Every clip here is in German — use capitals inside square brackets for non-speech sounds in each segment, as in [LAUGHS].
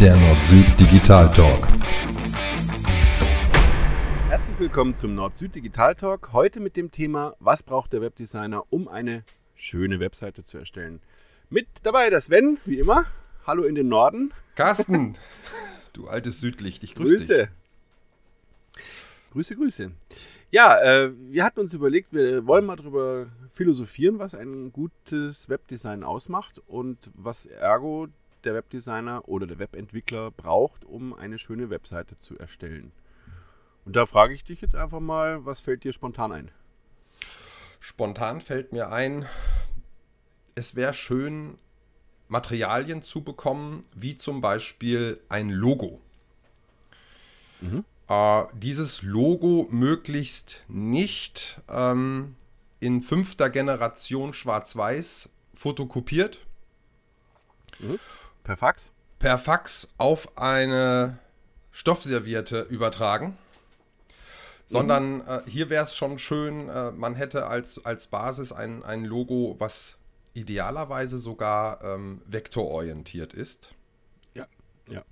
der Nord-Süd Digital Talk. Herzlich willkommen zum Nord-Süd Digital Talk. Heute mit dem Thema, was braucht der Webdesigner, um eine schöne Webseite zu erstellen. Mit dabei der Sven, wie immer. Hallo in den Norden. Carsten, [LAUGHS] du altes Südlicht, ich grüße Grüße. dich. Grüße, Grüße. Ja, äh, wir hatten uns überlegt, wir wollen mal darüber philosophieren, was ein gutes Webdesign ausmacht und was ergo der Webdesigner oder der Webentwickler braucht, um eine schöne Webseite zu erstellen. Und da frage ich dich jetzt einfach mal, was fällt dir spontan ein? Spontan fällt mir ein, es wäre schön, Materialien zu bekommen, wie zum Beispiel ein Logo. Mhm. Äh, dieses Logo möglichst nicht ähm, in fünfter Generation schwarz-weiß fotokopiert, Per Fax? per Fax auf eine Stoffserviette übertragen. Sondern äh, hier wäre es schon schön, äh, man hätte als, als Basis ein, ein Logo, was idealerweise sogar ähm, vektororientiert ist, Ja. Ja.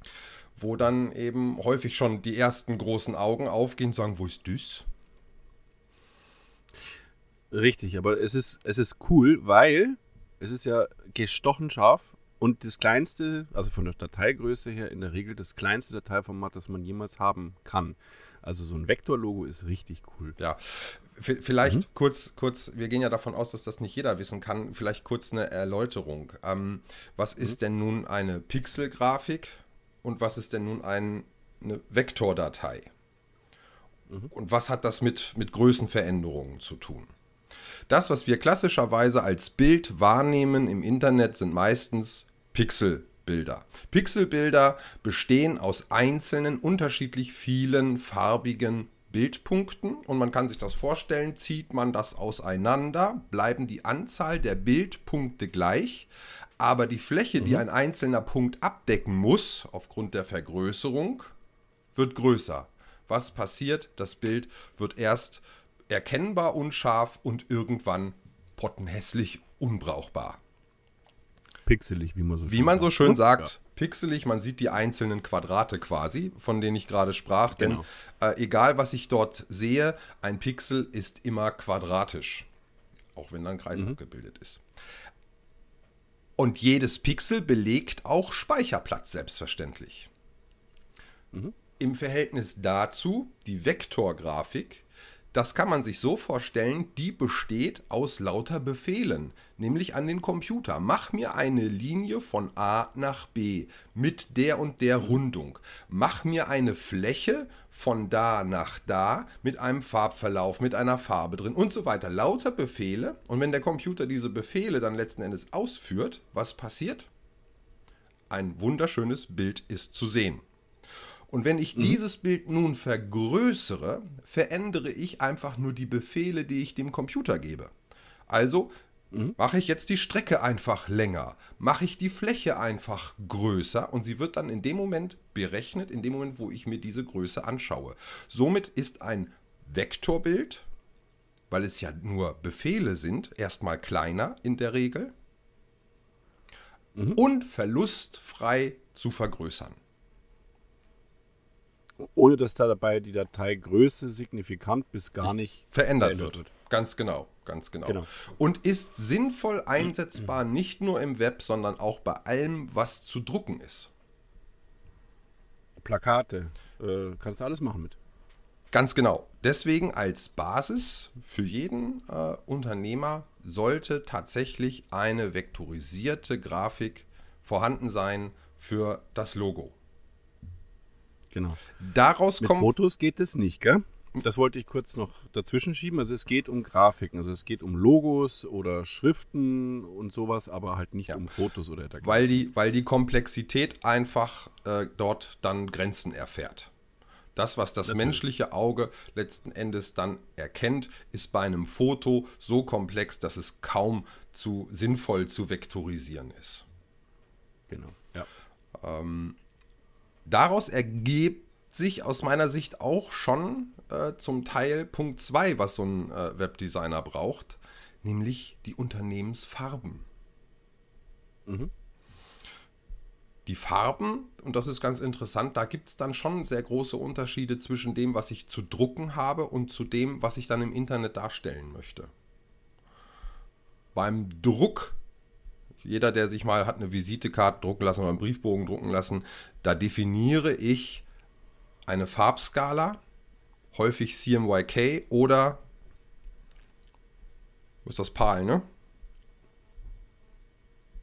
wo dann eben häufig schon die ersten großen Augen aufgehen und sagen, wo ist das? Richtig, aber es ist, es ist cool, weil es ist ja gestochen scharf und das kleinste, also von der Dateigröße her in der Regel das kleinste Dateiformat, das man jemals haben kann. Also so ein Vektorlogo ist richtig cool. Ja, vielleicht kurz, kurz, wir gehen ja davon aus, dass das nicht jeder wissen kann, vielleicht kurz eine Erläuterung. Ähm, was ist denn nun eine Pixelgrafik und was ist denn nun ein, eine Vektordatei? Und was hat das mit, mit Größenveränderungen zu tun? Das, was wir klassischerweise als Bild wahrnehmen im Internet, sind meistens Pixelbilder. Pixelbilder bestehen aus einzelnen, unterschiedlich vielen farbigen Bildpunkten und man kann sich das vorstellen, zieht man das auseinander, bleiben die Anzahl der Bildpunkte gleich, aber die Fläche, die ein einzelner Punkt abdecken muss, aufgrund der Vergrößerung, wird größer. Was passiert? Das Bild wird erst erkennbar unscharf und irgendwann pottenhässlich unbrauchbar. Pixelig, wie man so Wie man so schön sagt, Ja. pixelig, man sieht die einzelnen Quadrate quasi, von denen ich gerade sprach. Genau. Denn äh, egal, was ich dort sehe, ein Pixel ist immer quadratisch. Auch wenn da ein Kreis abgebildet ist. Und jedes Pixel belegt auch Speicherplatz, selbstverständlich. Im Verhältnis dazu die Vektorgrafik, das kann man sich so vorstellen, die besteht aus lauter Befehlen, nämlich an den Computer. Mach mir eine Linie von A nach B mit der und der Rundung. Mach mir eine Fläche von da nach da mit einem Farbverlauf, mit einer Farbe drin und so weiter. Lauter Befehle. Und wenn der Computer diese Befehle dann letzten Endes ausführt, was passiert? Ein wunderschönes Bild ist zu sehen. Und wenn ich dieses Bild nun vergrößere, verändere ich einfach nur die Befehle, die ich dem Computer gebe. Also mache ich jetzt die Strecke einfach länger, mache ich die Fläche einfach größer und sie wird dann in dem Moment berechnet, in dem Moment, wo ich mir diese Größe anschaue. Somit ist ein Vektorbild, weil es ja nur Befehle sind, erstmal kleiner in der Regel und verlustfrei zu vergrößern. Ohne dass da dabei die Dateigröße signifikant bis gar nicht verändert wird. Ganz genau, ganz genau. Genau. Und ist sinnvoll einsetzbar nicht nur im Web, sondern auch bei allem, was zu drucken ist. Plakate, äh, kannst du alles machen mit. Ganz genau. Deswegen als Basis für jeden äh, Unternehmer sollte tatsächlich eine vektorisierte Grafik vorhanden sein für das Logo. Genau. Daraus Mit kommt Fotos geht es nicht, gell? Das wollte ich kurz noch dazwischen schieben. Also es geht um Grafiken, also es geht um Logos oder Schriften und sowas, aber halt nicht Ja. um Fotos oder dergleichen. weil die, weil die Komplexität einfach äh, dort dann Grenzen erfährt. Das, was das Natürlich. menschliche Auge letzten Endes dann erkennt, ist bei einem Foto so komplex, dass es kaum zu sinnvoll zu vektorisieren ist. Genau. Ja. Daraus ergibt sich aus meiner Sicht auch schon äh, zum Teil Punkt 2, was so ein äh, Webdesigner braucht, nämlich die Unternehmensfarben. Die Farben, und das ist ganz interessant, da gibt es dann schon sehr große Unterschiede zwischen dem, was ich zu drucken habe und zu dem, was ich dann im Internet darstellen möchte. Beim Druck, jeder, der sich mal hat eine Visitekarte drucken lassen oder einen Briefbogen drucken lassen, da definiere ich eine Farbskala, häufig CMYK oder was ist das PAL, ne?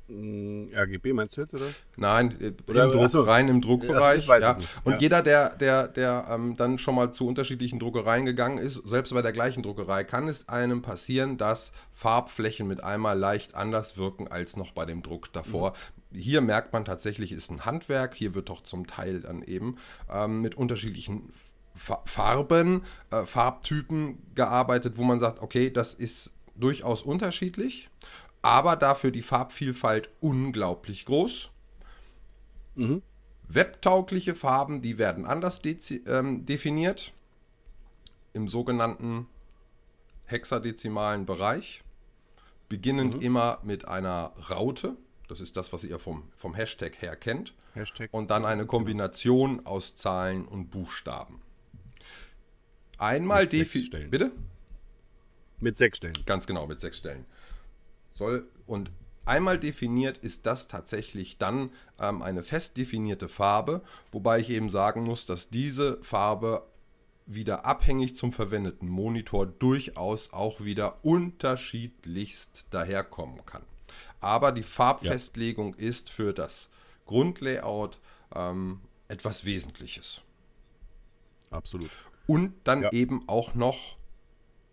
Mm, RGB meinst du jetzt, oder? Nein, äh, Oder- im Druck, ach so. rein im Druckbereich. ich ja. Und Ja. jeder, der, der, der ähm, dann schon mal zu unterschiedlichen Druckereien gegangen ist, selbst bei der gleichen Druckerei, kann es einem passieren, dass Farbflächen mit einmal leicht anders wirken als noch bei dem Druck davor. Mhm. Hier merkt man tatsächlich, ist ein Handwerk. Hier wird doch zum Teil dann eben ähm, mit unterschiedlichen Fa- Farben, äh, Farbtypen gearbeitet, wo man sagt, okay, das ist durchaus unterschiedlich, aber dafür die Farbvielfalt unglaublich groß. Mhm. Webtaugliche Farben, die werden anders ähm, definiert im sogenannten hexadezimalen Bereich, beginnend immer mit einer Raute. Das ist das, was ihr vom, vom Hashtag her kennt. Hashtag. Und dann eine Kombination aus Zahlen und Buchstaben. Einmal Mit sechs definiert. Stellen. Bitte? Mit sechs Stellen. Ganz genau, mit sechs Stellen. Soll und einmal definiert ist das tatsächlich dann ähm, eine fest definierte Farbe, wobei ich eben sagen muss, dass diese Farbe wieder abhängig zum verwendeten Monitor durchaus auch wieder unterschiedlichst daherkommen kann. Aber die Farbfestlegung ist für das Grundlayout ähm, etwas Wesentliches. Absolut. Und dann Ja. eben auch noch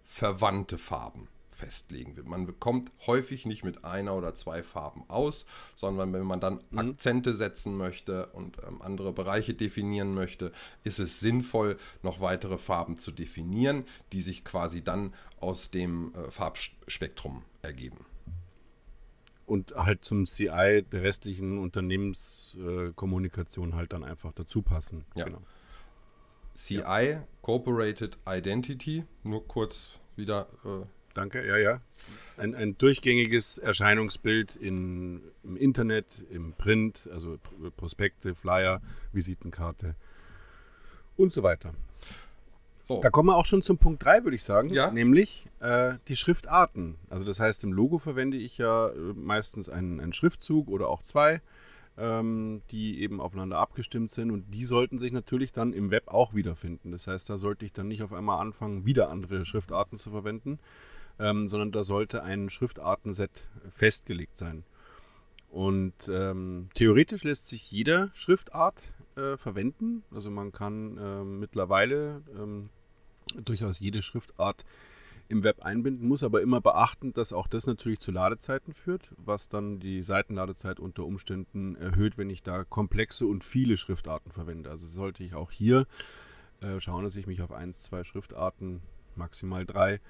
verwandte Farben festlegen. Man bekommt häufig nicht mit einer oder zwei Farben aus, sondern wenn man dann Akzente setzen möchte und ähm, andere Bereiche definieren möchte, ist es sinnvoll, noch weitere Farben zu definieren, die sich quasi dann aus dem äh, Farbspektrum ergeben. Und halt zum CI der restlichen Unternehmenskommunikation äh, halt dann einfach dazu passen. Ja. Genau. CI, Corporated Identity, nur kurz wieder äh, Danke, ja, ja. Ein, ein durchgängiges Erscheinungsbild in, im Internet, im Print, also Pr- Prospekte, Flyer, Visitenkarte und so weiter. so. Da kommen wir auch schon zum Punkt 3, würde ich sagen, Ja. nämlich äh, die Schriftarten. Also das heißt, im Logo verwende ich ja äh, meistens einen, einen Schriftzug oder auch zwei, ähm, die eben aufeinander abgestimmt sind und die sollten sich natürlich dann im Web auch wiederfinden. Das heißt, da sollte ich dann nicht auf einmal anfangen, wieder andere Schriftarten zu verwenden, ähm, sondern da sollte ein Schriftartenset festgelegt sein. Und ähm, theoretisch lässt sich jede Schriftart äh, verwenden. Also man kann ähm, mittlerweile ähm, durchaus jede Schriftart im Web einbinden, muss aber immer beachten, dass auch das natürlich zu Ladezeiten führt, was dann die Seitenladezeit unter Umständen erhöht, wenn ich da komplexe und viele Schriftarten verwende. Also sollte ich auch hier äh, schauen, dass ich mich auf eins, zwei Schriftarten, maximal drei,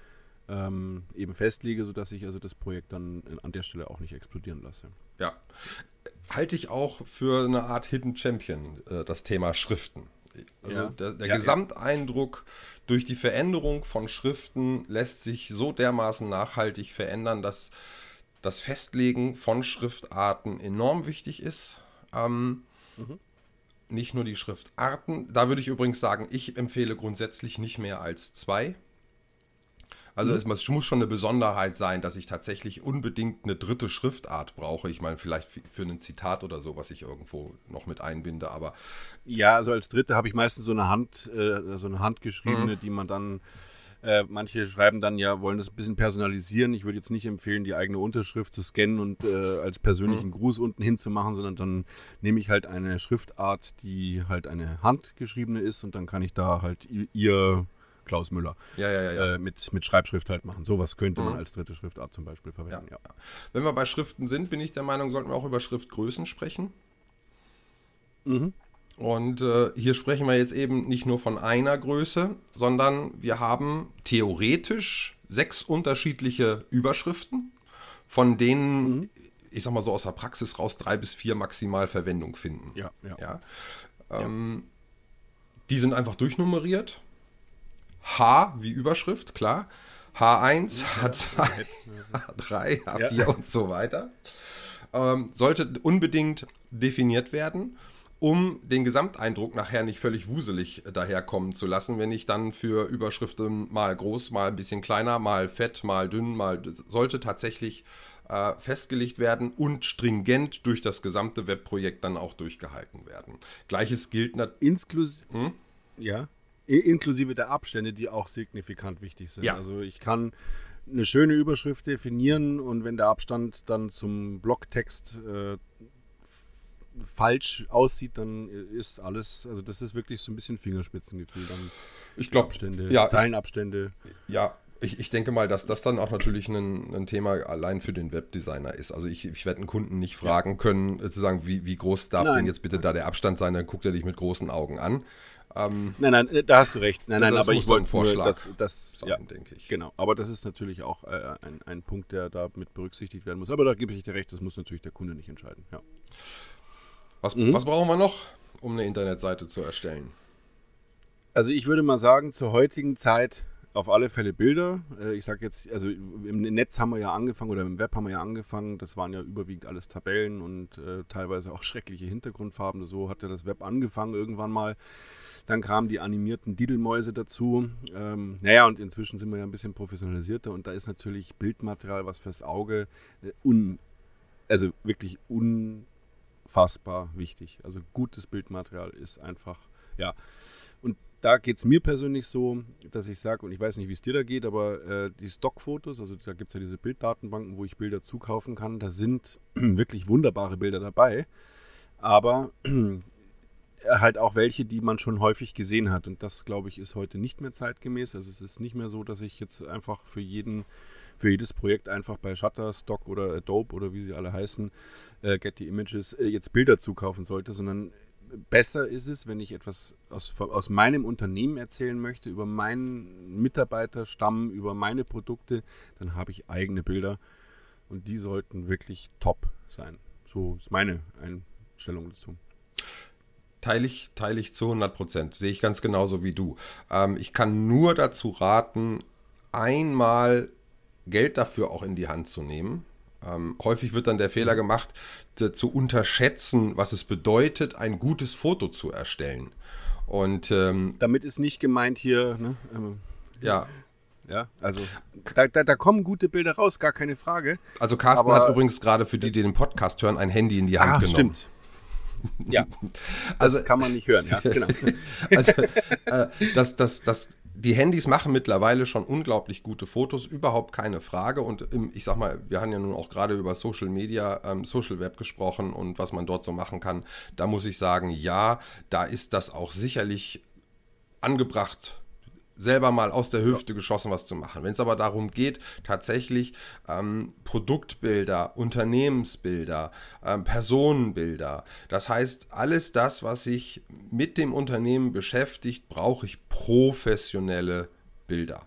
ähm, eben festlege, sodass ich also das Projekt dann an der Stelle auch nicht explodieren lasse. Ja. Halte ich auch für eine Art Hidden Champion, äh, das Thema Schriften. Also Ja. der, der Ja, ja. Gesamteindruck durch die Veränderung von Schriften lässt sich so dermaßen nachhaltig verändern, dass das Festlegen von Schriftarten enorm wichtig ist. Ähm, Mhm. Nicht nur die Schriftarten. Da würde ich übrigens sagen, ich empfehle grundsätzlich nicht mehr als zwei. Also es muss- schon eine Besonderheit sein, dass ich tatsächlich unbedingt eine dritte Schriftart brauche. Ich meine, vielleicht für- ein Zitat oder so, was ich irgendwo noch mit einbinde, aber Ja, also als dritte habe ich meistens so eine Hand, äh, so eine handgeschriebene, die man dann, äh, manche schreiben dann ja, wollen das ein bisschen personalisieren. Ich würde jetzt nicht empfehlen, die eigene Unterschrift zu scannen und äh, als persönlichen Gruß unten hinzumachen, sondern dann nehme ich halt eine Schriftart, die halt eine handgeschriebene ist und dann kann ich da halt i- ihr Klaus Müller ja, ja, ja. ja. äh, mit, mit Schreibschrift halt machen. Sowas könnte man Mhm. als dritte Schriftart zum Beispiel verwenden. Ja. Wenn wir bei Schriften sind, bin ich der Meinung, sollten wir auch über Schriftgrößen sprechen. Mhm. Und äh, hier sprechen wir jetzt eben nicht nur von einer Größe, sondern wir haben theoretisch sechs unterschiedliche Überschriften, von denen, ich sag mal so aus der Praxis raus, drei bis vier maximal Verwendung finden. Ja, ja. Ja. Ähm, Die sind einfach durchnummeriert. H wie Überschrift, klar. H1, H2, H3, H4 und so weiter. ähm, sollte unbedingt definiert werden um den Gesamteindruck nachher nicht völlig wuselig daherkommen zu lassen, wenn ich dann für Überschriften mal groß, mal ein bisschen kleiner, mal fett, mal dünn, mal sollte tatsächlich äh, festgelegt werden und stringent durch das gesamte Webprojekt dann auch durchgehalten werden. Gleiches gilt natürlich. Hm? Ja. Inklusive der Abstände, die auch signifikant wichtig sind. Ja. Also ich kann eine schöne Überschrift definieren und wenn der Abstand dann zum Blogtext äh, falsch aussieht, dann ist alles, also das ist wirklich so ein bisschen Fingerspitzengefühl dann. Ich glaube, Abstände, ja, Zeilenabstände. Ja, ich, ich denke mal, dass das dann auch natürlich ein, ein Thema allein für den Webdesigner ist. Also ich, ich werde einen Kunden nicht fragen können, äh, zu sagen, wie, wie groß darf nein. denn jetzt bitte da der Abstand sein, dann guckt er dich mit großen Augen an. Ähm, nein, nein, da hast du recht. Nein, nein, aber ich wollte Vorschlag das, das sein, ja, denke ich. Genau, aber das ist natürlich auch äh, ein, ein Punkt, der da mit berücksichtigt werden muss. Aber da gebe ich dir recht, das muss natürlich der Kunde nicht entscheiden. Ja. Was, mhm. was brauchen wir noch, um eine Internetseite zu erstellen? Also ich würde mal sagen, zur heutigen Zeit auf alle Fälle Bilder. Äh, ich sage jetzt, also im Netz haben wir ja angefangen oder im Web haben wir ja angefangen. Das waren ja überwiegend alles Tabellen und äh, teilweise auch [LAUGHS] schreckliche Hintergrundfarben. So hatte das Web angefangen irgendwann mal. Dann kamen die animierten Didelmäuse dazu. Ähm, naja, und inzwischen sind wir ja ein bisschen professionalisierter und da ist natürlich Bildmaterial, was fürs Auge äh, un, also wirklich un unfassbar wichtig. Also gutes Bildmaterial ist einfach, ja. Da geht es mir persönlich so, dass ich sage, und ich weiß nicht, wie es dir da geht, aber äh, die Stockfotos, also da gibt es ja diese Bilddatenbanken, wo ich Bilder zukaufen kann, da sind [CLEARS THROAT] wirklich wunderbare Bilder dabei, aber [CLEARS THROAT] halt auch welche, die man schon häufig gesehen hat. Und das, glaube ich, ist heute nicht mehr zeitgemäß. Also es ist nicht mehr so, dass ich jetzt einfach für jeden für jedes Projekt einfach bei Shutterstock oder Adobe oder wie sie alle heißen, äh, Getty Images, äh, jetzt Bilder zukaufen sollte, sondern besser ist es, wenn ich etwas aus, aus meinem Unternehmen erzählen möchte, über meinen Mitarbeiterstamm, über meine Produkte, dann habe ich eigene Bilder und die sollten wirklich top sein. So ist meine Einstellung dazu. Teile ich, teile ich zu 100 Prozent. Sehe ich ganz genauso wie du. Ähm, ich kann nur dazu raten, einmal Geld dafür auch in die Hand zu nehmen. Ähm, häufig wird dann der Fehler gemacht, zu unterschätzen, was es bedeutet, ein gutes Foto zu erstellen. Und ähm, damit ist nicht gemeint hier, ne? Ähm, ja. Ja, also da, da, da, kommen gute Bilder raus, gar keine Frage. Also Carsten Aber, hat übrigens gerade für die, die den Podcast hören, ein Handy in die Hand ah, genommen. Stimmt. Ja, [LAUGHS] also, das kann man nicht hören, ja, genau. [LAUGHS] also, äh, das, das, das die Handys machen mittlerweile schon unglaublich gute Fotos, überhaupt keine Frage. Und im, ich sag mal, wir haben ja nun auch gerade über Social Media, ähm, Social Web gesprochen und was man dort so machen kann. Da muss ich sagen, ja, da ist das auch sicherlich angebracht, selber mal aus der Hüfte ja. geschossen was zu machen. Wenn es aber darum geht, tatsächlich ähm, Produktbilder, Unternehmensbilder, ähm, Personenbilder, das heißt, alles das, was sich mit dem Unternehmen beschäftigt, brauche ich professionelle Bilder.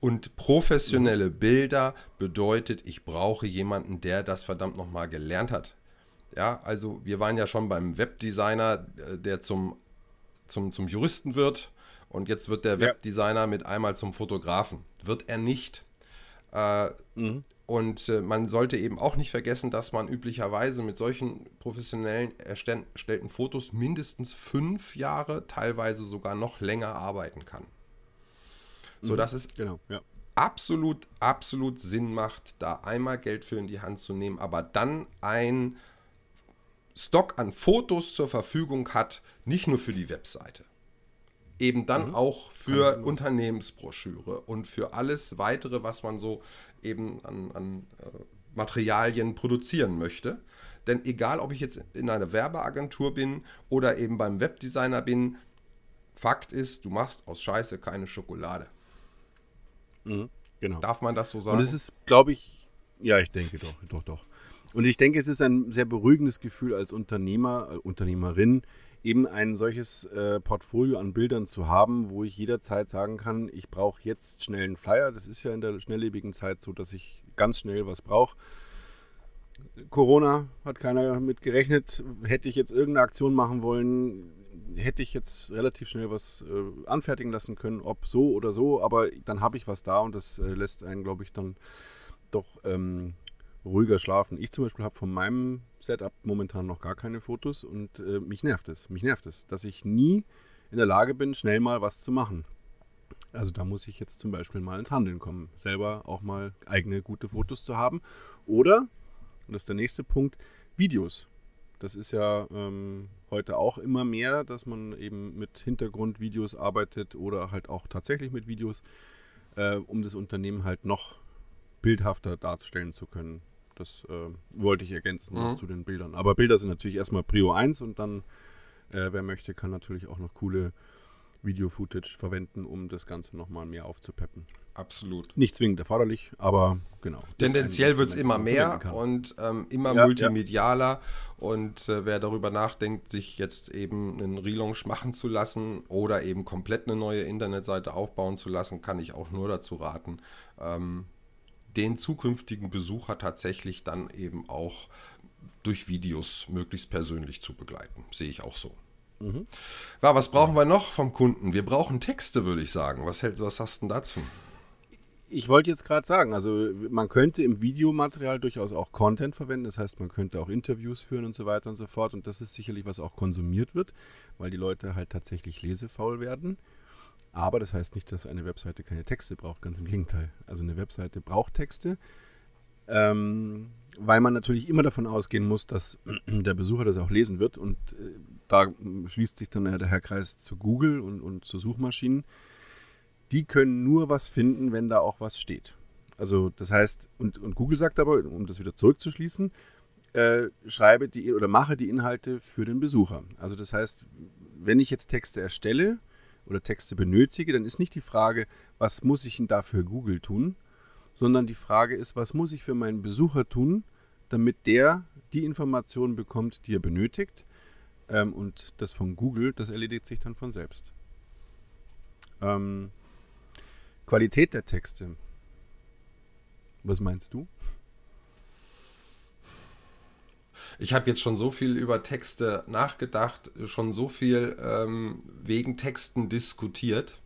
Und professionelle mhm. Bilder bedeutet, ich brauche jemanden, der das verdammt nochmal gelernt hat. Ja, also wir waren ja schon beim Webdesigner, äh, der zum, zum, zum Juristen wird und jetzt wird der Webdesigner mit einmal zum Fotografen. Wird er nicht. Äh, mhm. Und äh, man sollte eben auch nicht vergessen, dass man üblicherweise mit solchen professionellen erstellten Fotos mindestens fünf Jahre, teilweise sogar noch länger arbeiten kann. So dass es genau, ja. absolut, absolut Sinn macht, da einmal Geld für in die Hand zu nehmen, aber dann ein Stock an Fotos zur Verfügung hat, nicht nur für die Webseite eben dann mhm. auch für Unternehmensbroschüre und für alles weitere, was man so eben an, an äh, Materialien produzieren möchte. Denn egal, ob ich jetzt in einer Werbeagentur bin oder eben beim Webdesigner bin, Fakt ist, du machst aus Scheiße keine Schokolade. Mhm, genau. Darf man das so sagen? Und es ist, glaube ich, ja, ich denke doch, doch, doch. Und ich denke, es ist ein sehr beruhigendes Gefühl als Unternehmer, äh, Unternehmerin, eben ein solches äh, Portfolio an Bildern zu haben, wo ich jederzeit sagen kann, ich brauche jetzt schnell einen Flyer. Das ist ja in der schnelllebigen Zeit so, dass ich ganz schnell was brauche. Corona hat keiner mit gerechnet. Hätte ich jetzt irgendeine Aktion machen wollen, hätte ich jetzt relativ schnell was äh, anfertigen lassen können, ob so oder so, aber dann habe ich was da und das äh, lässt einen, glaube ich, dann doch ähm, ruhiger schlafen. Ich zum Beispiel habe von meinem Setup momentan noch gar keine Fotos und äh, mich nervt es. Mich nervt es, dass ich nie in der Lage bin, schnell mal was zu machen. Also da muss ich jetzt zum Beispiel mal ins Handeln kommen, selber auch mal eigene gute Fotos zu haben. Oder, und das ist der nächste Punkt, Videos. Das ist ja ähm, heute auch immer mehr, dass man eben mit Hintergrundvideos arbeitet oder halt auch tatsächlich mit Videos, äh, um das Unternehmen halt noch bildhafter darstellen zu können. Das äh, wollte ich ergänzen mhm. zu den Bildern. Aber Bilder sind natürlich erstmal Prio 1 und dann, äh, wer möchte, kann natürlich auch noch coole Video-Footage verwenden, um das Ganze nochmal mehr aufzupeppen. Absolut. Nicht zwingend erforderlich, aber genau. Tendenziell wird es immer mehr und ähm, immer ja, multimedialer. Ja. Und äh, wer darüber nachdenkt, sich jetzt eben einen Relaunch machen zu lassen oder eben komplett eine neue Internetseite aufbauen zu lassen, kann ich auch nur dazu raten, ähm, den zukünftigen Besucher tatsächlich dann eben auch durch Videos möglichst persönlich zu begleiten. Sehe ich auch so. Mhm. Ja, was brauchen wir noch vom Kunden? Wir brauchen Texte, würde ich sagen. Was, hält, was hast du denn dazu? Ich wollte jetzt gerade sagen, also man könnte im Videomaterial durchaus auch Content verwenden. Das heißt, man könnte auch Interviews führen und so weiter und so fort. Und das ist sicherlich, was auch konsumiert wird, weil die Leute halt tatsächlich lesefaul werden. Aber das heißt nicht, dass eine Webseite keine Texte braucht, ganz im Gegenteil. Also eine Webseite braucht Texte, ähm, weil man natürlich immer davon ausgehen muss, dass [CLEARS THROAT] der Besucher das auch lesen wird. Und äh, da schließt sich dann der Kreis zu Google und, und zu Suchmaschinen. Die können nur was finden, wenn da auch was steht. Also das heißt, und, und Google sagt aber, um das wieder zurückzuschließen, äh, schreibe die oder mache die Inhalte für den Besucher. Also das heißt, wenn ich jetzt Texte erstelle, oder Texte benötige, dann ist nicht die Frage, was muss ich denn da für Google tun, sondern die Frage ist, was muss ich für meinen Besucher tun, damit der die Informationen bekommt, die er benötigt. Ähm, und das von Google, das erledigt sich dann von selbst. Ähm, Qualität der Texte. Was meinst du? Ich habe jetzt schon so viel über Texte nachgedacht, schon so viel ähm, wegen Texten diskutiert.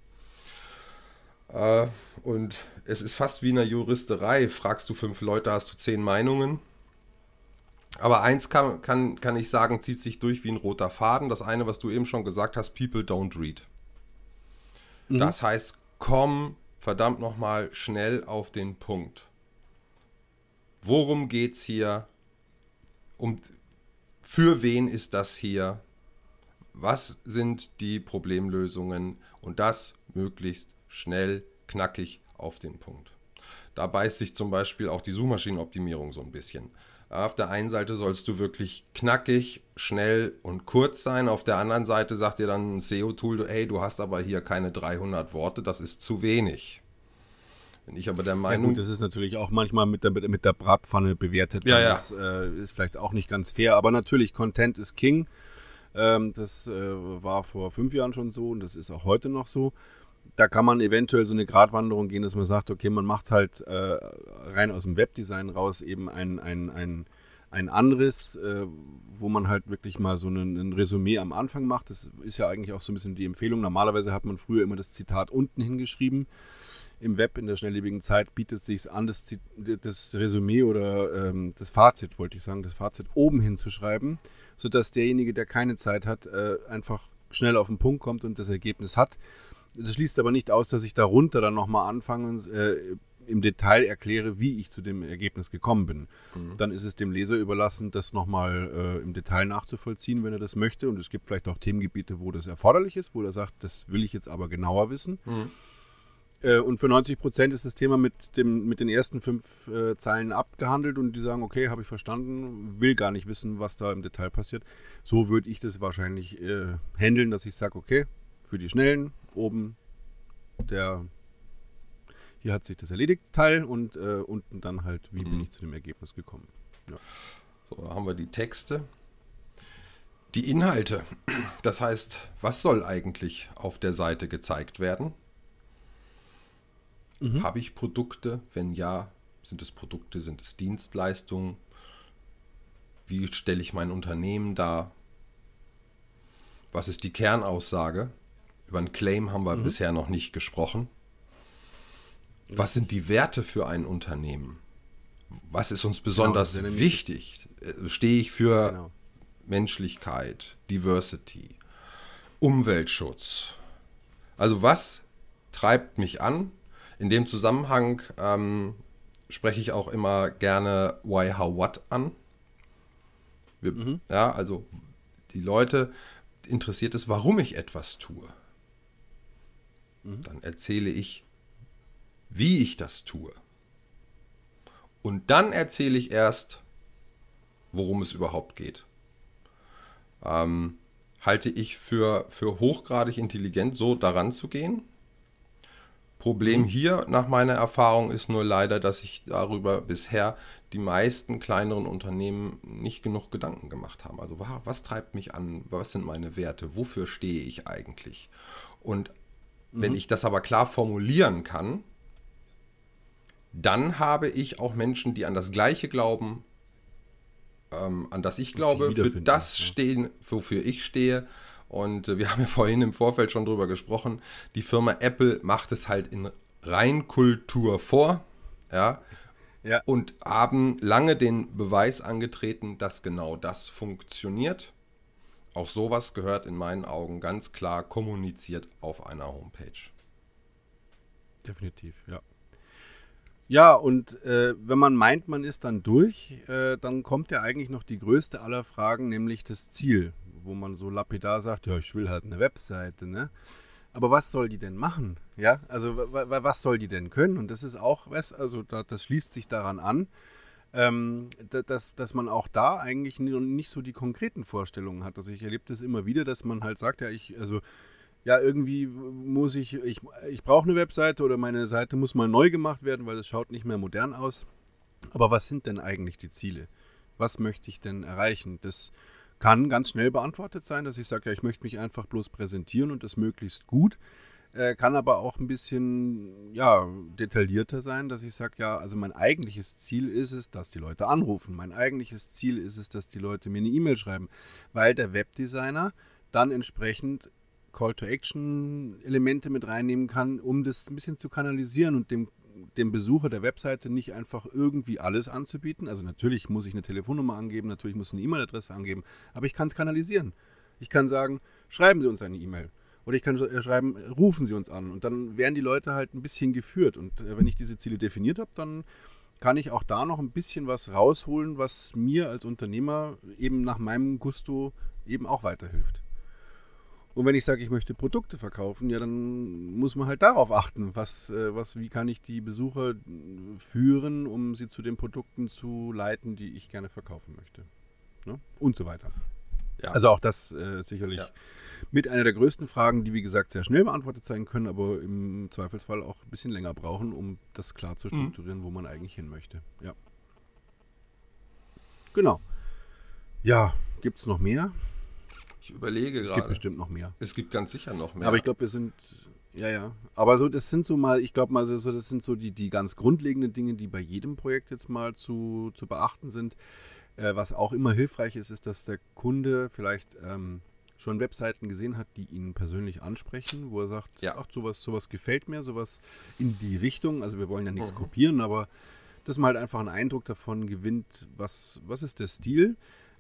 Äh, und es ist fast wie in einer Juristerei. Fragst du fünf Leute, hast du zehn Meinungen. Aber eins kann, kann, kann ich sagen, zieht sich durch wie ein roter Faden. Das eine, was du eben schon gesagt hast, people don't read. Mhm. Das heißt, komm verdammt nochmal schnell auf den Punkt. Worum geht's hier? Um, für wen ist das hier? Was sind die Problemlösungen? Und das möglichst schnell, knackig auf den Punkt. Da beißt sich zum Beispiel auch die Suchmaschinenoptimierung so ein bisschen. Auf der einen Seite sollst du wirklich knackig, schnell und kurz sein. Auf der anderen Seite sagt dir dann ein SEO-Tool, hey, du hast aber hier keine 300 Worte, das ist zu wenig. Bin ich aber der Meinung. Ja, gut, das ist natürlich auch manchmal mit der, mit der Bratpfanne bewertet. Ja, ja. Das äh, ist vielleicht auch nicht ganz fair. Aber natürlich, Content ist King. Ähm, das äh, war vor fünf Jahren schon so und das ist auch heute noch so. Da kann man eventuell so eine Gratwanderung gehen, dass man sagt, okay, man macht halt äh, rein aus dem Webdesign raus eben ein, ein, ein, ein Anriss, äh, wo man halt wirklich mal so ein, ein Resümee am Anfang macht. Das ist ja eigentlich auch so ein bisschen die Empfehlung. Normalerweise hat man früher immer das Zitat unten hingeschrieben im Web in der schnelllebigen Zeit bietet es sich an, das, das Resümee oder ähm, das Fazit, wollte ich sagen, das Fazit oben hinzuschreiben, sodass derjenige, der keine Zeit hat, äh, einfach schnell auf den Punkt kommt und das Ergebnis hat. Das schließt aber nicht aus, dass ich darunter dann nochmal anfange und äh, im Detail erkläre, wie ich zu dem Ergebnis gekommen bin. Mhm. Dann ist es dem Leser überlassen, das nochmal äh, im Detail nachzuvollziehen, wenn er das möchte. Und es gibt vielleicht auch Themengebiete, wo das erforderlich ist, wo er sagt, das will ich jetzt aber genauer wissen. Mhm. Äh, und für 90 Prozent ist das Thema mit, dem, mit den ersten fünf äh, Zeilen abgehandelt und die sagen, okay, habe ich verstanden, will gar nicht wissen, was da im Detail passiert. So würde ich das wahrscheinlich äh, handeln, dass ich sage, okay, für die Schnellen oben der, hier hat sich das erledigt, Teil und äh, unten dann halt, wie mhm. bin ich zu dem Ergebnis gekommen. Ja. So, haben wir die Texte. Die Inhalte. [CLEARS THROAT] Das heißt, was soll eigentlich auf der Seite gezeigt werden? Mhm. Habe ich Produkte? Wenn ja, sind es Produkte, sind es Dienstleistungen? Wie stelle ich mein Unternehmen dar? Was ist die Kernaussage? Über einen Claim haben wir mhm. bisher noch nicht gesprochen. Was sind die Werte für ein Unternehmen? Was ist uns besonders Genau, ist ja wichtig? Äh, Stehe ich für Genau. Menschlichkeit, Diversity, Umweltschutz? Also was treibt mich an? In dem Zusammenhang ähm, spreche ich auch immer gerne Why, How, What an. Wir, Ja, also die Leute interessiert es, warum ich etwas tue. Dann erzähle ich, wie ich das tue. Und dann erzähle ich erst, worum es überhaupt geht. Ähm, halte ich für, für hochgradig intelligent, so daran zu gehen. Problem hier nach meiner Erfahrung ist nur leider, dass sich darüber bisher die meisten kleineren Unternehmen nicht genug Gedanken gemacht haben. Also wa- was treibt mich an? Was sind meine Werte? Wofür stehe ich eigentlich? Und wenn ich das aber klar formulieren kann, dann habe ich auch Menschen, die an das Gleiche glauben, ähm, an das ich glaube, für das stehen, wofür ich stehe. Und äh, wir haben ja vorhin im Vorfeld schon drüber gesprochen. Die Firma Apple macht es halt in Reinkultur vor, ja, Ja. und haben lange den Beweis angetreten, dass genau das funktioniert. Auch sowas gehört in meinen Augen ganz klar kommuniziert auf einer Homepage. Definitiv, ja. Ja, und äh, wenn man meint, man ist dann durch, äh, dann kommt ja eigentlich noch die größte aller Fragen, nämlich das Ziel, wo man so lapidar sagt, ja, ich will halt eine Webseite, ne? Aber was soll die denn machen? Ja, also wa- wa- was soll die denn können? Und das ist auch was, also da, das schließt sich daran an, ähm, da- dass, dass man auch da eigentlich ni- nicht so die konkreten Vorstellungen hat. Also ich erlebe das immer wieder, dass man halt sagt, ja, ich, also ja, irgendwie muss ich, ich, ich brauche eine Webseite oder meine Seite muss mal neu gemacht werden, weil es schaut nicht mehr modern aus. Aber was sind denn eigentlich die Ziele? Was möchte ich denn erreichen? Das kann ganz schnell beantwortet sein, dass ich sage, ja, ich möchte mich einfach bloß präsentieren und das möglichst gut. Äh, kann aber auch ein bisschen ja, detaillierter sein, dass ich sage, ja, also mein eigentliches Ziel ist es, dass die Leute anrufen. Mein eigentliches Ziel ist es, dass die Leute mir eine E-Mail schreiben, weil der Webdesigner dann entsprechend Call-to-Action-Elemente mit reinnehmen kann, um das ein bisschen zu kanalisieren und dem, dem Besucher der Webseite nicht einfach irgendwie alles anzubieten. Also natürlich muss ich eine Telefonnummer angeben, natürlich muss ich eine E-Mail-Adresse angeben, aber ich kann es kanalisieren. Ich kann sagen, schreiben Sie uns eine E-Mail. Oder ich kann äh, schreiben, rufen Sie uns an. Und dann werden die Leute halt ein bisschen geführt. Und äh, wenn ich diese Ziele definiert habe, dann kann ich auch da noch ein bisschen was rausholen, was mir als Unternehmer eben nach meinem Gusto eben auch weiterhilft. Und wenn ich sage, ich möchte Produkte verkaufen, ja, dann muss man halt darauf achten, was, äh, was, wie kann ich die Besucher äh, führen, um sie zu den Produkten zu leiten, die ich gerne verkaufen möchte. Ne? Und so weiter. Ja. Also auch das äh, sicherlich Ja. mit einer der größten Fragen, die wie gesagt sehr schnell beantwortet sein können, aber im Zweifelsfall auch ein bisschen länger brauchen, um das klar zu strukturieren, wo man eigentlich hin möchte. Ja. Genau. Ja, gibt es noch mehr? Ich überlege Es gerade. gibt bestimmt noch mehr. Es gibt ganz sicher noch mehr. Aber ich glaube, wir sind. Ja, ja. Aber so, das sind so mal, ich glaube mal, so, so, das sind so die, die ganz grundlegenden Dinge, die bei jedem Projekt jetzt mal zu, zu beachten sind. Äh, was auch immer hilfreich ist, ist, dass der Kunde vielleicht ähm, schon Webseiten gesehen hat, die ihn persönlich ansprechen, wo er sagt, Ja. ach, sowas, sowas gefällt mir, sowas in die Richtung. Also wir wollen ja nichts Mhm. kopieren, aber dass man halt einfach einen Eindruck davon gewinnt, was, was ist der Stil,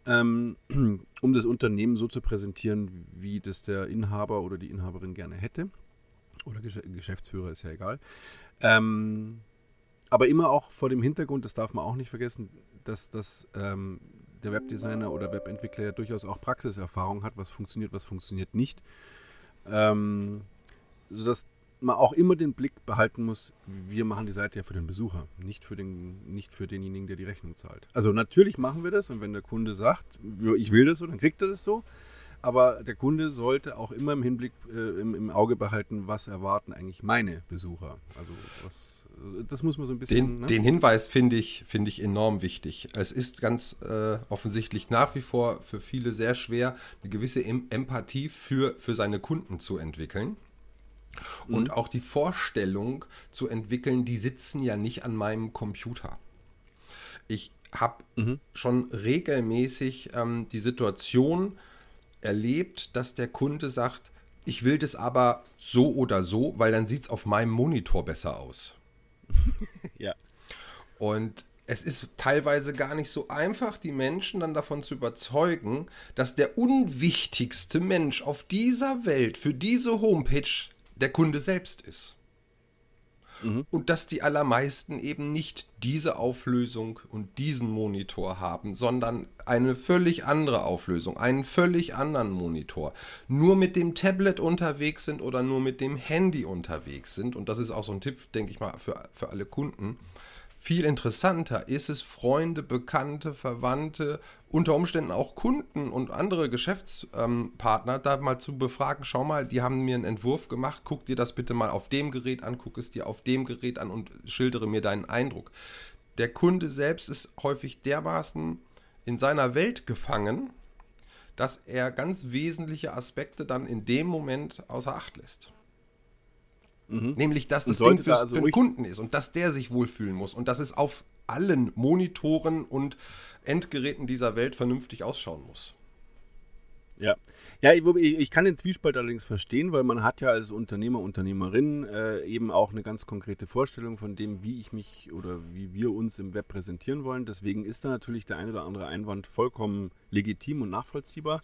ähm, [CLEARS THROAT] um das Unternehmen so zu präsentieren, wie das der Inhaber oder die Inhaberin gerne hätte. Oder Gesch Geschäftsführer, ist ja egal. Ähm, aber immer auch vor dem Hintergrund, das darf man auch nicht vergessen, dass, dass ähm, der Webdesigner oder Webentwickler ja durchaus auch Praxiserfahrung hat, was funktioniert, was funktioniert nicht. Ähm, sodass man auch immer den Blick behalten muss, wir machen die Seite ja für den Besucher, nicht für, den, nicht für denjenigen, der die Rechnung zahlt. Also natürlich machen wir das und wenn der Kunde sagt, ich will das so, dann kriegt er das so. Aber der Kunde sollte auch immer im Hinblick, äh, im, im Auge behalten, was erwarten eigentlich meine Besucher. Also was, das muss man so ein bisschen. Den, ne? den Hinweis finde ich, finde ich enorm wichtig. Es ist ganz äh, offensichtlich nach wie vor für viele sehr schwer, eine gewisse em Empathie für, für seine Kunden zu entwickeln. Und auch die Vorstellung zu entwickeln, die sitzen ja nicht an meinem Computer. Ich habe schon regelmäßig ähm, die Situation erlebt, dass der Kunde sagt, ich will das aber so oder so, weil dann sieht es auf meinem Monitor besser aus. [LAUGHS] ja. Und es ist teilweise gar nicht so einfach, die Menschen dann davon zu überzeugen, dass der unwichtigste Mensch auf dieser Welt für diese Homepage der Kunde selbst ist. Mhm. Und dass die allermeisten eben nicht diese Auflösung und diesen Monitor haben, sondern eine völlig andere Auflösung, einen völlig anderen Monitor. Nur mit dem Tablet unterwegs sind oder nur mit dem Handy unterwegs sind. Und das ist auch so ein Tipp, denke ich mal, für, für alle Kunden viel interessanter ist es, Freunde, Bekannte, Verwandte, unter Umständen auch Kunden und andere Geschäftspartner da mal zu befragen. Schau mal, die haben mir einen Entwurf gemacht, guck dir das bitte mal auf dem Gerät an, guck es dir auf dem Gerät an und schildere mir deinen Eindruck. Der Kunde selbst ist häufig dermaßen in seiner Welt gefangen, dass er ganz wesentliche Aspekte dann in dem Moment außer Acht lässt. Mhm. Nämlich, dass das Ding für, da also für den Kunden ist und dass der sich wohlfühlen muss und dass es auf allen Monitoren und Endgeräten dieser Welt vernünftig ausschauen muss. Ja, ja, ich, ich, kann den Zwiespalt allerdings verstehen, weil man hat ja als Unternehmer, Unternehmerin äh, eben auch eine ganz konkrete Vorstellung von dem, wie ich mich oder wie wir uns im Web präsentieren wollen. Deswegen ist da natürlich der ein oder andere Einwand vollkommen legitim und nachvollziehbar.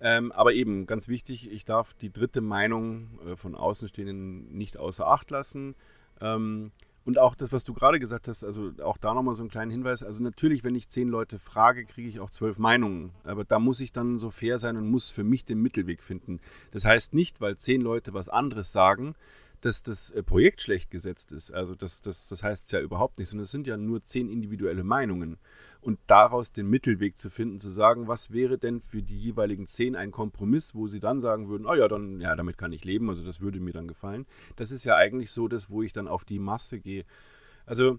Ähm, aber eben, ganz wichtig, ich darf die dritte Meinung äh, von Außenstehenden nicht außer Acht lassen. Ähm, und auch das, was du gerade gesagt hast, also auch da nochmal so einen kleinen Hinweis. Also natürlich, wenn ich zehn Leute frage, kriege ich auch zwölf Meinungen. Aber da muss ich dann so fair sein und muss für mich den Mittelweg finden. Das heißt nicht, weil zehn Leute was anderes sagen, dass das äh, Projekt schlecht gesetzt ist. Also das, das, das heißt es ja überhaupt nicht, sondern es sind ja nur zehn individuelle Meinungen. Und daraus den Mittelweg zu finden, zu sagen, was wäre denn für die jeweiligen zehn ein Kompromiss, wo sie dann sagen würden, oh ja, dann, ja, damit kann ich leben, also das würde mir dann gefallen. Das ist ja eigentlich so das, wo ich dann auf die Masse gehe. Also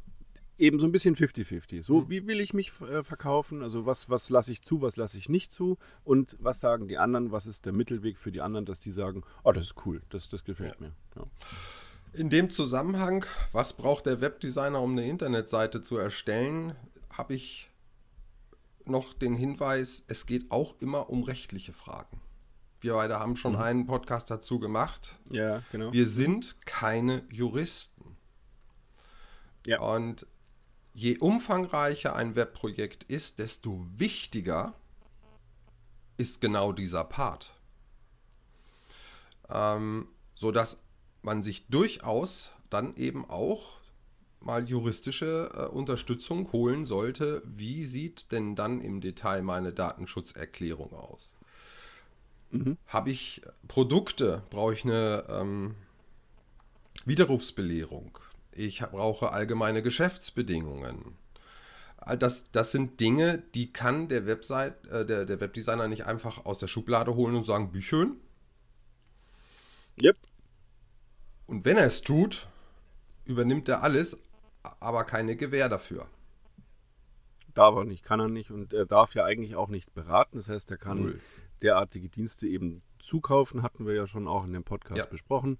eben so ein bisschen 50-50. So, mhm. wie will ich mich äh, verkaufen? Also was, was lasse ich zu, was lasse ich nicht zu? Und was sagen die anderen? Was ist der Mittelweg für die anderen, dass die sagen, oh, das ist cool, das, das gefällt ja. mir. Ja. In dem Zusammenhang, was braucht der Webdesigner, um eine Internetseite zu erstellen, habe ich noch den Hinweis, es geht auch immer um rechtliche Fragen. Wir beide haben schon mhm. einen Podcast dazu gemacht. Ja, genau. Wir sind keine Juristen. Ja. Und je umfangreicher ein Webprojekt ist, desto wichtiger ist genau dieser Part. Ähm, sodass man sich durchaus dann eben auch mal juristische äh, Unterstützung holen sollte. Wie sieht denn dann im Detail meine Datenschutzerklärung aus? Mhm. Habe ich Produkte? Brauche ich eine ähm, Widerrufsbelehrung? Ich brauche allgemeine Geschäftsbedingungen. Das, das sind Dinge, die kann der Website, äh, der, der Webdesigner nicht einfach aus der Schublade holen und sagen, wie schön. Yep. Und wenn er es tut, übernimmt er alles, aber keine Gewähr dafür. Darf er nicht, kann er nicht und er darf ja eigentlich auch nicht beraten. Das heißt, er kann Null. derartige Dienste eben zukaufen, hatten wir ja schon auch in dem Podcast ja. besprochen.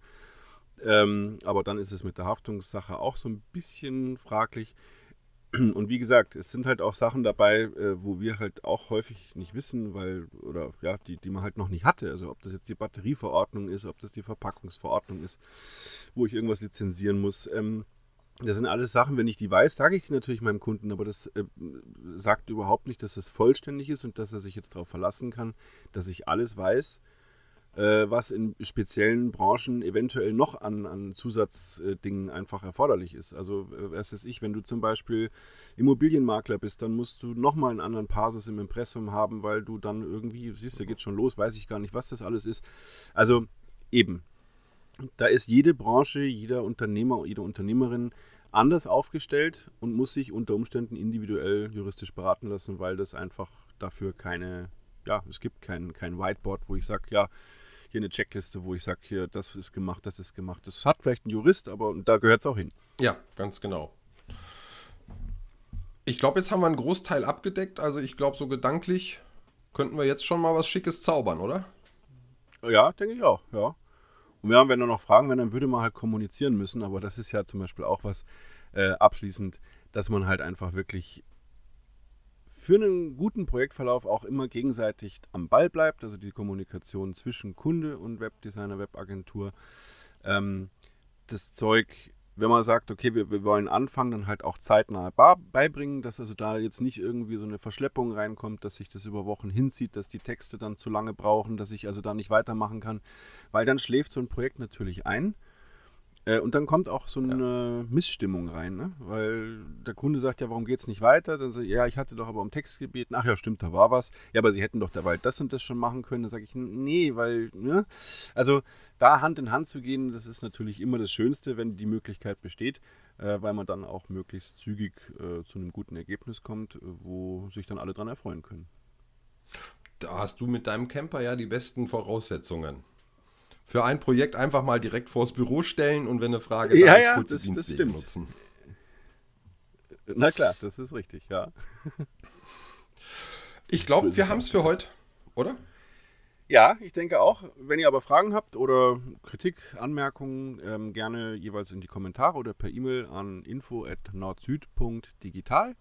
Ähm, aber dann ist es mit der Haftungssache auch so ein bisschen fraglich. [CLEARS THROAT] Und wie gesagt, es sind halt auch Sachen dabei, äh, wo wir halt auch häufig nicht wissen, weil, oder ja, die, die man halt noch nicht hatte. Also ob das jetzt die Batterieverordnung ist, ob das die Verpackungsverordnung ist, wo ich irgendwas lizenzieren muss. Ähm, das sind alles Sachen, wenn ich die weiß, sage ich die natürlich meinem Kunden, aber das äh, sagt überhaupt nicht, dass es vollständig ist und dass er sich jetzt darauf verlassen kann, dass ich alles weiß was in speziellen Branchen eventuell noch an, an Zusatzdingen einfach erforderlich ist. Also, äh, was weiß ich, wenn du zum Beispiel Immobilienmakler bist, dann musst du nochmal einen anderen Pasus im Impressum haben, weil du dann irgendwie, siehst du, geht schon los, weiß ich gar nicht, was das alles ist. Also, eben. Da ist jede Branche, jeder Unternehmer, jede Unternehmerin anders aufgestellt und muss sich unter Umständen individuell juristisch beraten lassen, weil das einfach dafür keine, ja, es gibt kein, kein Whiteboard, wo ich sage, ja, hier eine Checkliste, wo ich sage, hier, das ist gemacht, das ist gemacht. Das hat vielleicht ein Jurist, aber da gehört es auch hin. Ja, ganz genau. Ich glaube, jetzt haben wir einen Großteil abgedeckt. Also ich glaube, so gedanklich könnten wir jetzt schon mal was Schickes zaubern, oder? Ja, denke ich auch, ja. Und wir haben, wenn wir noch Fragen wenn dann würde man halt kommunizieren müssen. Aber das ist ja zum Beispiel auch was äh, abschließend, dass man halt einfach wirklich für einen guten Projektverlauf auch immer gegenseitig am Ball bleibt, also die Kommunikation zwischen Kunde und Webdesigner, Webagentur, ähm, das Zeug wenn man sagt, okay, wir, wir wollen anfangen, dann halt auch zeitnah beibringen, dass also da jetzt nicht irgendwie so eine Verschleppung reinkommt, dass sich das über Wochen hinzieht, dass die Texte dann zu lange brauchen, dass ich also da nicht weitermachen kann, weil dann schläft so ein Projekt natürlich ein. Äh, und dann kommt auch so eine ja. Missstimmung rein, ne? weil der Kunde sagt, ja, warum geht es nicht weiter? Dann sagt ja, ich hatte doch aber um Text gebeten. Ach ja, stimmt, da war was. Ja, aber Sie hätten doch dabei das und das schon machen können. Dann sage ich, nee, weil, ne? Also da Hand in Hand zu gehen, das ist natürlich immer das Schönste, wenn die Möglichkeit besteht, äh, weil man dann auch möglichst zügig äh, zu einem guten Ergebnis kommt, wo sich dann alle dran erfreuen können. Da hast du mit deinem Camper ja die besten Voraussetzungen für ein Projekt einfach mal direkt vors Büro stellen und wenn eine Frage ja, da ist, ja, kurze das, Dienstwege das nutzen. Na klar, das ist richtig, ja. [LAUGHS] Ich glaube, wir haben es für heute, oder? Ja, ich denke auch. Wenn ihr aber Fragen habt oder Kritik, Anmerkungen, ähm, gerne jeweils in die Kommentare oder per E-Mail an info.nordsüd.digital.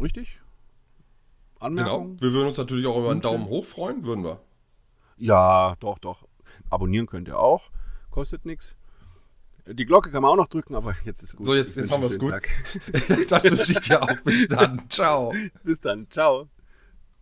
Richtig? Anmerkungen? Genau. Wir würden uns natürlich auch über einen Daumen hoch freuen, würden wir. Ja, doch, doch. Abonnieren könnt ihr auch. Kostet nichts. Die Glocke kann man auch noch drücken, aber jetzt ist gut. So, jetzt, jetzt haben wir es gut. [LAUGHS] das wünsche ich dir auch. Bis dann. Ciao. [LAUGHS] Bis dann. Ciao.